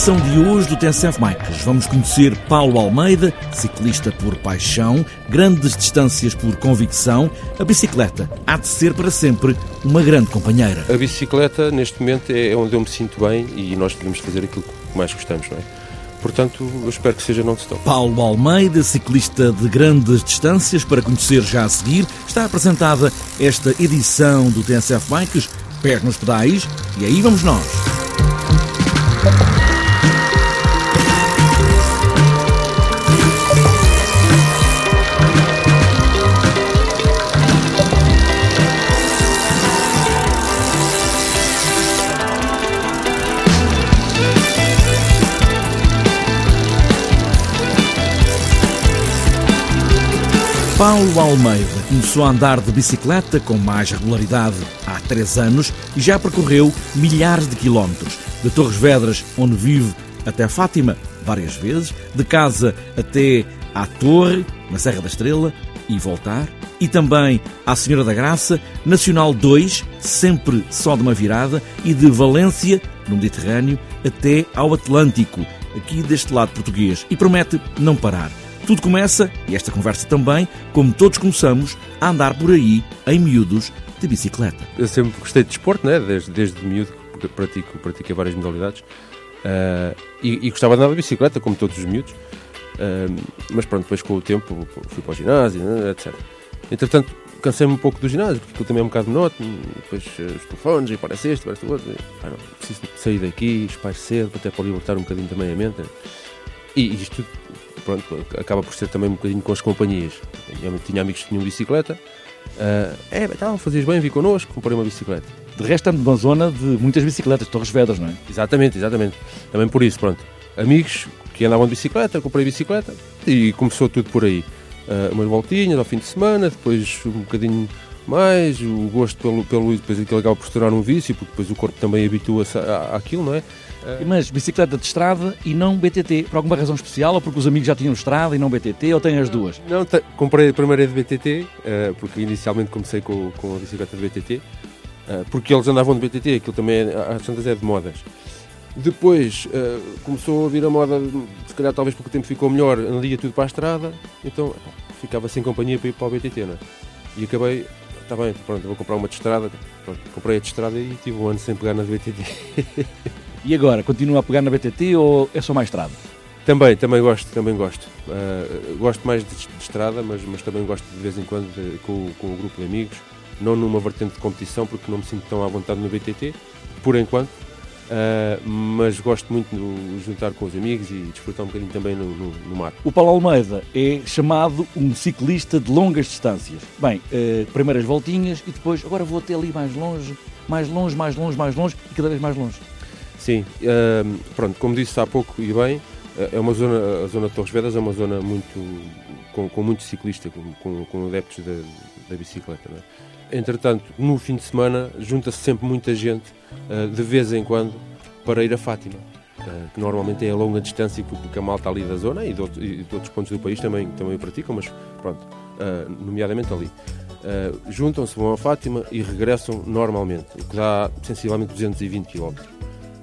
Edição de hoje do TNCF Bikes vamos conhecer Paulo Almeida, ciclista por paixão, grandes distâncias por convicção. A bicicleta há de ser para sempre uma grande companheira. A bicicleta, neste momento, é onde eu me sinto bem e nós devemos fazer aquilo que mais gostamos, não é? Portanto, eu espero que seja non-stop. Paulo Almeida, ciclista de grandes distâncias, para conhecer já a seguir, está apresentada esta edição do TNCF Bikes, pés nos pedais, e aí vamos nós. Paulo Almeida começou a andar de bicicleta com mais regularidade há três anos e já percorreu milhares de quilómetros. De Torres Vedras, onde vive, até Fátima, várias vezes, de casa até à Torre, na Serra da Estrela, e voltar. E também à Senhora da Graça, Nacional 2, sempre só de uma virada, e de Valência, no Mediterrâneo, até ao Atlântico, aqui deste lado português. E promete não parar. Tudo começa, e esta conversa também, como todos começamos, a andar por aí, em miúdos, de bicicleta. Eu sempre gostei de desporto, né? desde, desde miúdo, porque pratico, pratico várias modalidades. Uh, e, e, gostava de andar de bicicleta, como todos os miúdos. Uh, mas pronto, depois com o tempo fui para o ginásio, né? etc. Entretanto, cansei-me um pouco do ginásio, porque aquilo também é um bocado monótono. Depois uh, os telefones, e parece este, parece o outro. Ah, não, preciso sair daqui, cedo, até para libertar um bocadinho também a mente. E isto pronto, acaba por ser também um bocadinho com as companhias. Eu tinha amigos que tinham bicicleta. Uh, é, então, fazias bem, vi connosco, comprei uma bicicleta. De resto, estamos numa zona de muitas bicicletas, Torres Vedras, não é? Exatamente, exatamente. Também por isso, pronto. Amigos que andavam de bicicleta, comprei bicicleta e começou tudo por aí. Uh, umas voltinhas ao fim de semana, depois um bocadinho mais, o gosto pelo, pelo depois aquilo acaba por se tornar um vício, porque depois o corpo também habitua-se àquilo, não é? Uh, Mas bicicleta de estrada e não BTT, por alguma razão especial, ou porque os amigos já tinham estrada e não BTT, ou tem as duas? Não, comprei a primeira de BTT, uh, porque inicialmente comecei com, com a bicicleta de BTT, uh, eh, porque eles andavam de BTT, aquilo também, é, às tantas é de modas. Depois começou a vir a moda, se calhar talvez porque o tempo ficou melhor, andaria tudo para a estrada, então ficava sem companhia para ir para o BTT, não é? E acabei está bem, pronto, vou comprar uma de estrada. Pronto, comprei a de estrada e tive um ano sem pegar na BTT. e agora, continua a pegar na BTT ou é só mais estrada? Também, também gosto, também gosto. Uh, gosto mais de, de, estrada, mas, mas também gosto de vez em quando de, com, com o grupo de amigos. Não numa vertente de competição, porque não me sinto tão à vontade no BTT, por enquanto. Uh, mas gosto muito de juntar com os amigos e desfrutar um bocadinho também no, no, no, mar. O Paulo Almeida é chamado um ciclista de longas distâncias. Bem, uh, primeiras voltinhas e depois, agora vou até ali mais longe, mais longe, mais longe, mais longe e cada vez mais longe. Sim, uh, pronto, como disse há pouco e bem, é uma zona, a zona de Torres Vedras é uma zona muito, com, com muito ciclista, com, com, com adeptos da, da bicicleta. É? Entretanto, no fim de semana, junta-se sempre muita gente eh, de vez em quando para ir a Fátima, eh, que normalmente é a longa distância que a malta ali da zona e de, outros, e de outros pontos do país também, também praticam, mas pronto, eh, nomeadamente ali. Juntam-se, vão a Fátima e regressam normalmente, o que dá sensivelmente 220 km.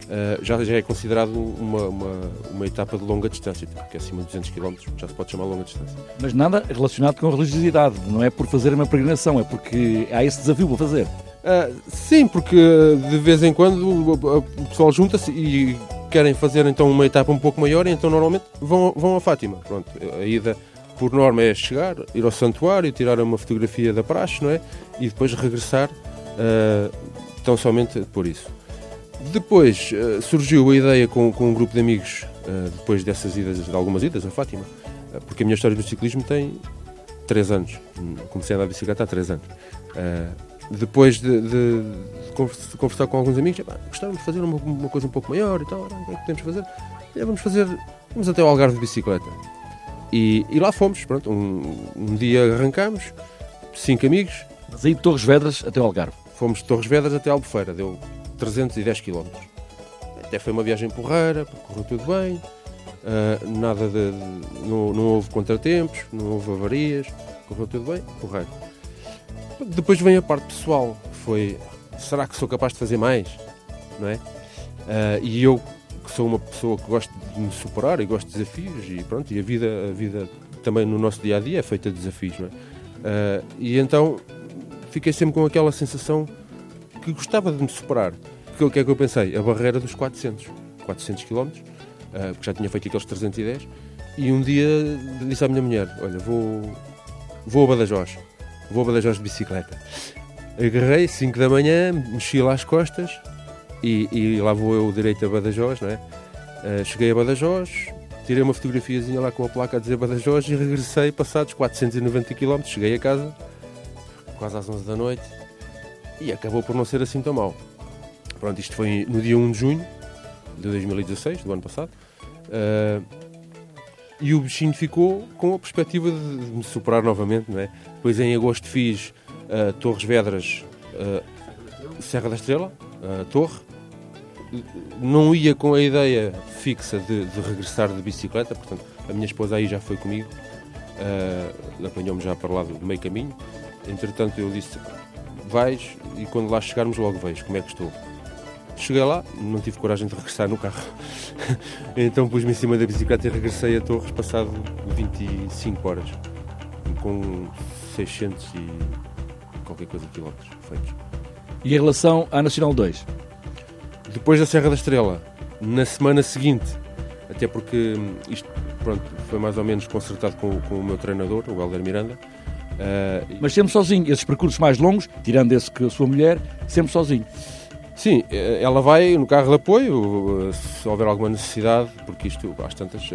Uh, já, já é considerado uma, uma, uma, etapa de longa distância, porque é acima de 200 km já se pode chamar longa distância. Mas nada relacionado com religiosidade, não é por fazer uma peregrinação, é porque há esse desafio para fazer. Uh, sim, porque de vez em quando o, pessoal junta-se e querem fazer então uma etapa um pouco maior, e então normalmente vão, vão a Fátima. Pronto, a ida por norma é chegar, ir ao santuário, tirar uma fotografia da praxe, não é? E depois regressar uh, tão somente por isso. Depois uh, surgiu a ideia com, com um grupo de amigos, uh, depois dessas idas, de algumas idas a Fátima, porque a minha história do ciclismo tem 3 anos. Comecei a andar de bicicleta há 3 anos depois de, de, de, conversar com alguns amigos, gostávamos de fazer uma, uma, coisa um pouco maior e tal, o que é que podemos fazer? É, vamos fazer, vamos até ao Algarve de bicicleta. E, e lá fomos, pronto, um, um, dia arrancámos, cinco amigos. Mas aí de Torres Vedras até ao Algarve? Fomos de Torres Vedras até Albufeira, deu 310 km. Até foi uma viagem porreira, correu tudo bem, uh, nada de, de não, não houve contratempos, não houve avarias, correu tudo bem, porreiro. Depois vem a parte pessoal, foi será que sou capaz de fazer mais? Não é? Uh, e eu que sou uma pessoa que gosto de me superar e gosto de desafios e pronto, e a vida, a vida também no nosso dia a dia é feita de desafios, não é? Uh, e então fiquei sempre com aquela sensação que gostava de me superar. Porque o que é que eu pensei? A barreira dos 400, 400 km, porque já tinha feito aqueles 310, e um dia disse à minha mulher: Olha, vou, vou a Badajoz, vou a Badajoz de bicicleta. Agarrei, 5 da manhã, mexi lá as costas e, e lá vou eu direito a Badajoz, não é? Uh, cheguei a Badajoz, tirei uma fotografiazinha lá com a placa a dizer Badajoz e regressei passados 490 km. Cheguei a casa, quase às 11 da noite, e acabou por não ser assim tão mal. Pronto, isto foi no dia 1 de junho de 2016, do ano passado. Uh, e o bichinho ficou com a perspectiva de, me superar novamente, não é? Depois em agosto fiz uh, Torres Vedras, uh, Serra da Estrela, Torre. Não ia com a ideia fixa de, de, regressar de bicicleta, portanto, a minha esposa aí já foi comigo, apanhou-me já para lá do meio caminho. Entretanto, eu disse: vais e quando lá chegarmos logo vejo como é que estou. Cheguei lá, não tive coragem de regressar no carro. então pus-me em cima da bicicleta e regressei a Torres passado 25 horas. Com 600 e qualquer coisa de quilómetros feitos. E em relação à Nacional 2? Depois da Serra da Estrela, na semana seguinte, até porque isto pronto, foi mais ou menos consertado com, com o meu treinador, o Helder Miranda, Uh, Mas sempre sozinho, esses percursos mais longos, tirando esse que a sua mulher, sempre sozinho. Sim, eh, ela vai no carro de apoio, eh, se houver alguma necessidade, porque isto, às tantas,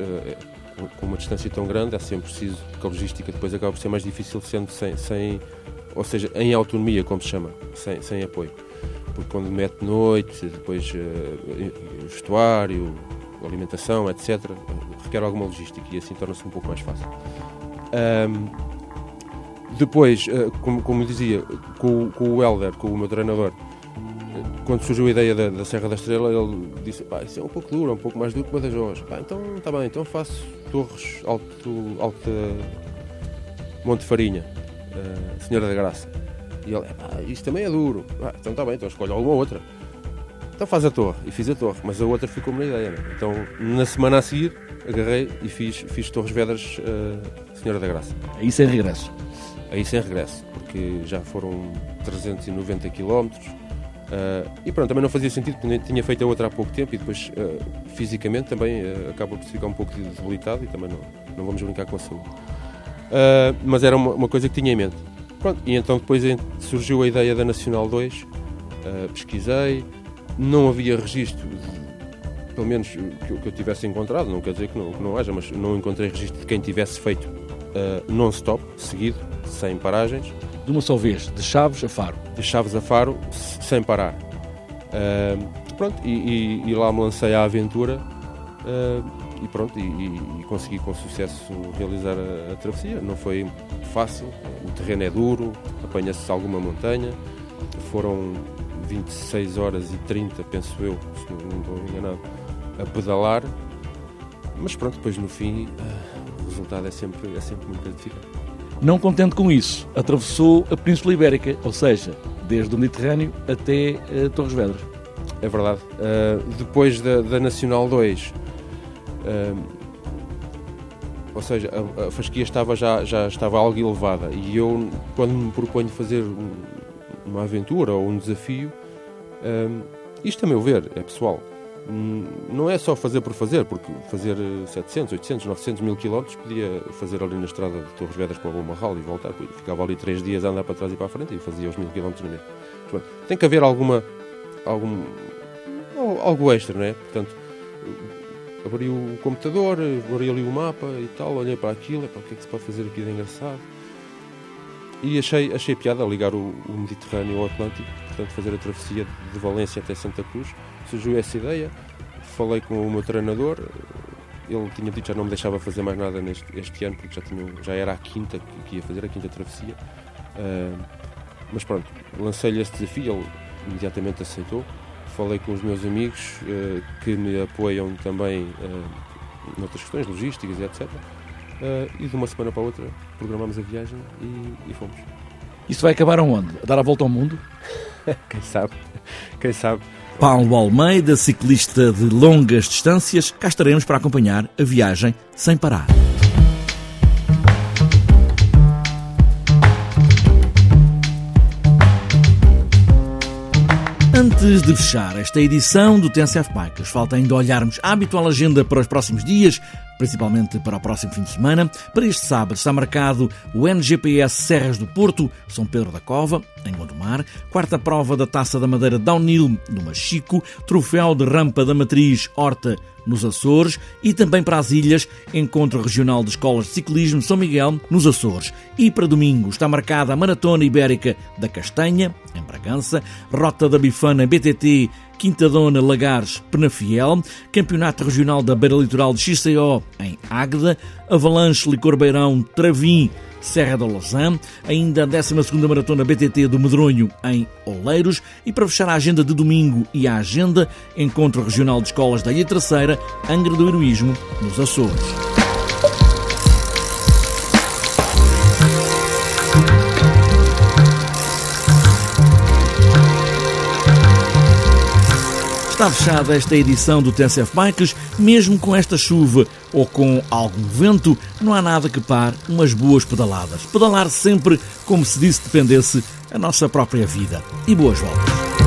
com uma distância tão grande, é sempre preciso, porque a logística depois acaba por ser mais difícil sendo sem, sem ou seja, em autonomia, como se chama, sem, sem apoio. Porque quando mete noite, depois vestuário, alimentação, etc., requer alguma logística e assim torna-se um pouco mais fácil. Um, depois, eh, como, como dizia, com, com o Helder, com o meu treinador, eh, quando surgiu a ideia da, da, Serra da Estrela, ele disse: pá, isso é um pouco duro, é um pouco mais duro que Badajoz. Pá, então está bem, então faço Torres, Alto, Alta Monte Farinha, uh, Senhora da Graça. E ele: pá, isso também é duro. Ah, então está bem, então escolhe alguma outra. Então faz a torre. E fiz a torre, mas a outra ficou-me na ideia. Né? Então, na semana a seguir, agarrei e fiz, fiz Torres Vedras, uh, Senhora da Graça. Aí sem regresso aí sem regresso, porque já foram 390 km. Uh, e pronto, também não fazia sentido, porque tinha feito a outra há pouco tempo e depois uh, fisicamente também uh, acaba por ficar um pouco debilitado e também não, não vamos brincar com a saúde. Uh, mas era uma, uma, coisa que tinha em mente. Pronto, e então depois surgiu a ideia da Nacional 2, pesquisei, não havia registro, de, pelo menos que que eu, tivesse encontrado, não quer dizer que não, que não haja, mas não encontrei registro de quem tivesse feito non-stop, seguido, sem paragens. De uma só vez, de Chaves a Faro? De Chaves a Faro, sem parar. Uh, pronto, e, e, e, lá me lancei à aventura uh, e pronto, e, e, consegui com sucesso realizar a, a, travessia. Não foi fácil, o terreno é duro, apanha-se alguma montanha. Foram 26 horas e 30, penso eu, se não estou enganado, a pedalar. Mas pronto, depois no fim, uh, o resultado é sempre, é sempre muito gratificante. Não contente com isso, atravessou a Península Ibérica, ou seja, desde o Mediterrâneo até uh, Torres Vedras. É verdade. Uh, depois da, da, Nacional 2, uh, eh, ou seja, a, a, fasquia estava já, já estava algo elevada e eu, quando me proponho fazer um, uma aventura ou um desafio, isto a meu ver, é pessoal, não é só fazer por fazer, porque fazer 700, 800, 900 mil quilómetros podia fazer ali na estrada de Torres Vedras para o Bomarral e voltar, ficava ali três dias a andar para trás e para a frente e fazia os mil quilómetros no mês. Tem que haver alguma, algum, algo extra, não é? Portanto, abri o computador, abri ali o mapa e tal, olhei para aquilo, para o que é que se pode fazer aqui de engraçado. E achei, achei piada ligar o, o Mediterrâneo ao Atlântico, portanto fazer a travessia de Valência até Santa Cruz surgiu essa ideia. Falei com o meu treinador, ele tinha dito que já não me deixava fazer mais nada neste este ano, porque já, tinha, já era a quinta que ia fazer, a quinta travessia. Uh, mas pronto, lancei-lhe esse desafio, ele imediatamente aceitou. Falei com os meus amigos uh, que me apoiam também uh, noutras questões logísticas e etc. Uh, e de uma semana para a outra programámos a viagem e, e fomos. Isso vai acabar aonde? A dar a volta ao mundo? quem sabe, quem sabe. Paulo Almeida, ciclista de longas distâncias, cá estaremos para acompanhar a viagem sem parar. Antes de fechar esta edição do TNCF Bikes, falta ainda olharmos a habitual agenda para os próximos dias, principalmente para o próximo fim de semana. Para este sábado está marcado o NGPS Serras do Porto, São Pedro da Cova, em Gondomar, quarta prova da Taça da Madeira Downhill no Machico, troféu de rampa da Matriz Horta nos Açores, e também para as ilhas, Encontro Regional de Escolas de Ciclismo São Miguel, nos Açores. E para domingo está marcada a Maratona Ibérica da Castanha, em Bragança, Rota da Bifana BTT Quinta Dona Lagares Penafiel, Campeonato Regional da Beira Litoral de XCO em Águeda, Avalanche Licor Beirão Travim Serra da Lausanne, ainda a 12 Maratona BTT do Medronho em Oleiros e para fechar a agenda de domingo e a agenda, Encontro Regional de Escolas da Ilha Terceira, Angra do Heroísmo, nos Açores. Está fechada esta edição do TSF Bikes, mesmo com esta chuva ou com algum vento, não há nada que pare umas boas pedaladas. Pedalar sempre como se disso dependesse a nossa própria vida. E boas voltas.